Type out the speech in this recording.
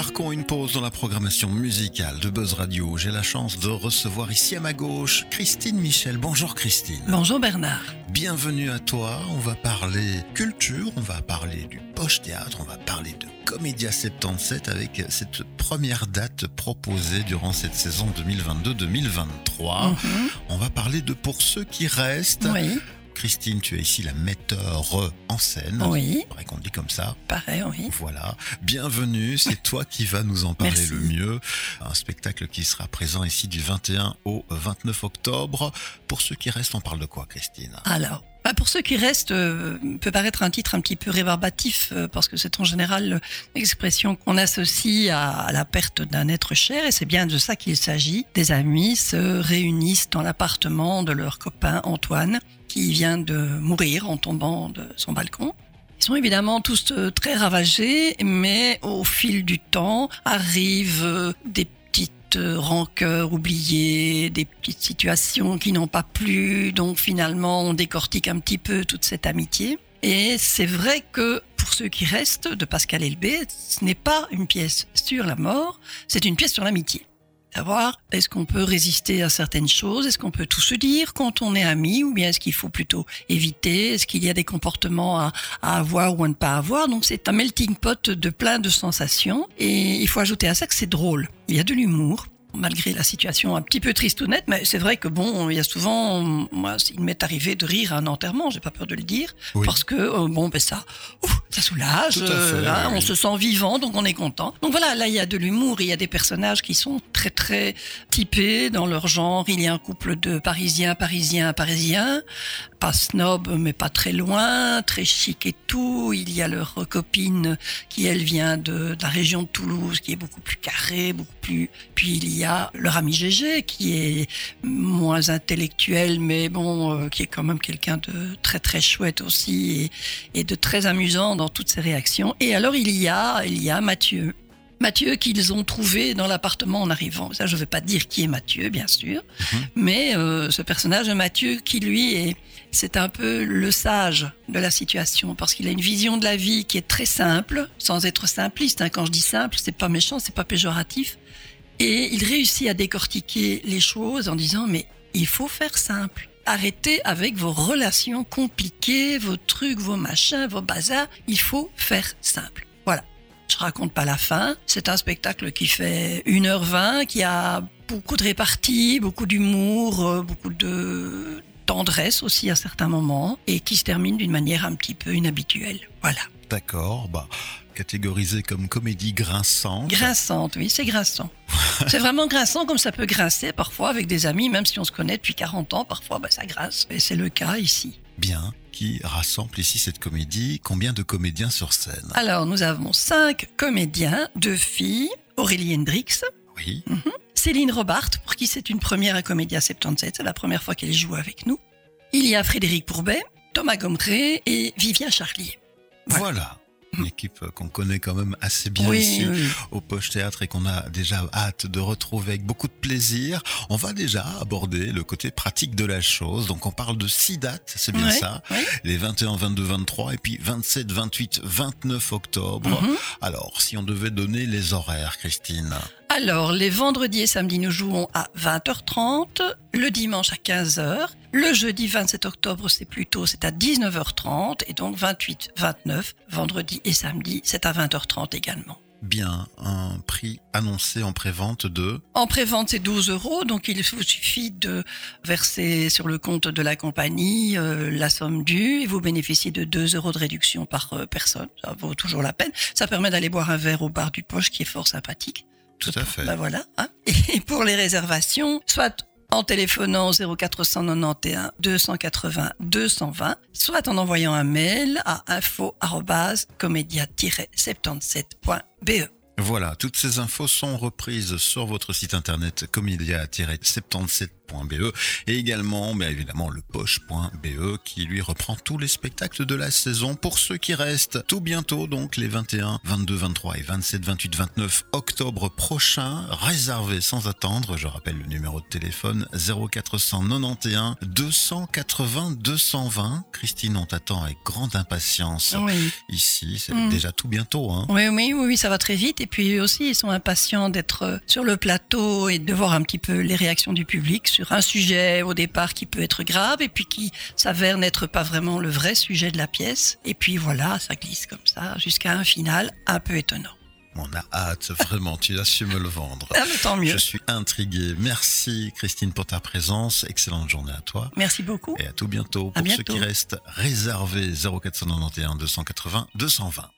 marquons une pause dans la programmation musicale de Buzz Radio. J'ai la chance de recevoir ici à ma gauche Christine Michel. Bonjour Christine. Bonjour Bernard. Bienvenue à toi. On va parler culture, on va parler du Poche Théâtre, on va parler de Comédia 77 avec cette première date proposée durant cette saison 2022-2023. Mhm. On va parler de Pour ceux qui restent. Oui, Christine, tu es ici la metteur en scène. oui, C'est vrai qu'on dit comme ça. pareil, oui. Voilà, bienvenue, c'est toi qui vas nous en parler Merci. le mieux. Un spectacle qui sera présent ici du 21 au 29 octobre. Pour ceux qui restent, on parle de quoi, Christine? Alors, bah, pour ceux qui restent, euh, peut paraître un titre un petit peu rébarbatif, euh, parce que c'est en général l'expression qu'on associe à, à la perte d'un être cher, et c'est bien de ça qu'il s'agit. Des amis se réunissent dans l'appartement de leur copain Antoine, qui vient de mourir en tombant de son balcon. Ils sont évidemment tous euh, très ravagés, mais au fil du temps arrivent euh, des petites euh, rancœurs oubliées, des petites situations qui n'ont pas plu, donc finalement on décortique un petit peu toute cette amitié. Et c'est vrai que pour ceux qui restent de Pascal Elbé, ce n'est pas une pièce sur la mort, c'est une pièce sur l'amitié. Savoir, est-ce qu'on peut résister à certaines choses? Est-ce qu'on peut tout se dire quand on est amis Ou bien est-ce qu'il faut plutôt éviter? Est-ce qu'il y a des comportements à, à avoir ou à ne pas avoir? Donc c'est un melting pot de plein de sensations. Et il faut ajouter à ça que c'est drôle. Il y a de l'humour. Malgré la situation un petit peu triste ou nette, mais c'est vrai que bon, il y a souvent, moi, il m'est arrivé de rire à un enterrement, j'ai pas peur de le dire, Oui. parce que euh, bon, ben ça, ouf, ça soulage, fait, euh, hein, oui, on se sent vivant, donc on est content. Donc voilà, là il y a de l'humour, il y a des personnages qui sont très très typés dans leur genre. Il y a un couple de Parisiens, Parisiens, Parisiens, pas snob mais pas très loin, très chic et tout. Il y a leur copine qui elle vient de, de la région de Toulouse, qui est beaucoup plus carrée, beaucoup plus. Puis il y a leur ami Gégé qui est moins intellectuel, mais bon, euh, qui est quand même quelqu'un de très très chouette aussi et, et de très amusant dans toutes ses réactions. Et alors il y a, il y a Mathieu. Mathieu qu'ils ont trouvé dans l'appartement en arrivant. Ça, je ne vais pas dire qui est Mathieu, bien sûr, mais euh, ce personnage de Mathieu qui lui est, c'est un peu le sage de la situation parce qu'il a une vision de la vie qui est très simple, sans être simpliste. hein. Quand je dis simple, c'est pas méchant, c'est pas péjoratif, et il réussit à décortiquer les choses en disant mais il faut faire simple. Arrêtez avec vos relations compliquées, vos trucs, vos machins, vos bazars. Il faut faire simple. Voilà. Je raconte pas la fin. C'est un spectacle qui fait 1h20, qui a beaucoup de réparties, beaucoup d'humour, euh, beaucoup de tendresse aussi à certains moments, et qui se termine d'une manière un petit peu inhabituelle. Voilà. D'accord, bah, catégorisé comme comédie grinçante. Grinçante, oui, c'est grinçant. c'est vraiment grinçant comme ça peut grincer parfois avec des amis, même si on se connaît depuis 40 ans, parfois bah, ça grince. Et c'est le cas ici. Bien, qui rassemble ici cette comédie? Combien de comédiens sur scène? Alors, nous avons cinq comédiens, deux filles, Aurélie Hendrix, Oui, Céline Robart, pour qui c'est une première à Comédia 77, c'est la première fois qu'elle joue avec nous. Il y a Frédéric Pourbet, Thomas Gommeret et Vivien Charlier. voilà. Une équipe qu'on connaît quand même assez bien Oui, ici oui. au Poche Théâtre et qu'on a déjà hâte de retrouver avec beaucoup de plaisir. On va déjà aborder le côté pratique de la chose. Donc on parle de six dates, c'est bien ça. Les 21, 22, 23 et puis 27, 28, 29 octobre. Mhm. Alors, si on devait donner les horaires, Christine Alors, les vendredis et samedis, nous jouons à 20h30, le dimanche à 15h, le jeudi 27 octobre, c'est plus tôt, c'est à 19h30, et donc 28, 29, vendredi et samedi, c'est à 20h30 également. Bien, un prix annoncé en prévente de... En prévente, c'est 12 euros, donc il vous suffit de verser sur le compte de la compagnie euh, la somme due et vous bénéficiez de 2 euros de réduction par euh, personne. Ça vaut toujours la peine. Ça permet d'aller boire un verre au bar du poche qui est fort sympathique. Tout à fait. Ben voilà. hein. Et pour les réservations, soit en téléphonant au 0491 280 220, soit en envoyant un mail à info-comédia-77.be. Voilà, toutes ces infos sont reprises sur votre site internet comédia-77.be poche.be et également, mais évidemment, le poche.be qui lui reprend tous les spectacles de la saison pour ceux qui restent tout bientôt, donc les 21, 22, 23 et 27, 28, 29 octobre prochain. Réservez sans attendre. Je rappelle le numéro de téléphone 0491 280 220. Christine, on t'attend avec grande impatience Oui. ici. C'est Mm. déjà tout bientôt. Hein. Oui, oui, oui, oui, ça va très vite. Et puis eux aussi, ils sont impatients d'être euh, sur le plateau et de voir un petit peu les réactions du public sur un sujet au départ qui peut être grave et puis qui s'avère n'être pas vraiment le vrai sujet de la pièce. Et puis voilà, ça glisse comme ça jusqu'à un final un peu étonnant. On a hâte, vraiment. tu as su me le vendre. Ah, mais tant mieux. Je suis intrigué. Merci Christine pour ta présence. Excellente journée à toi. Merci beaucoup. Et à tout bientôt. À Pour ceux bientôt. qui restent réservés 0491 280 220.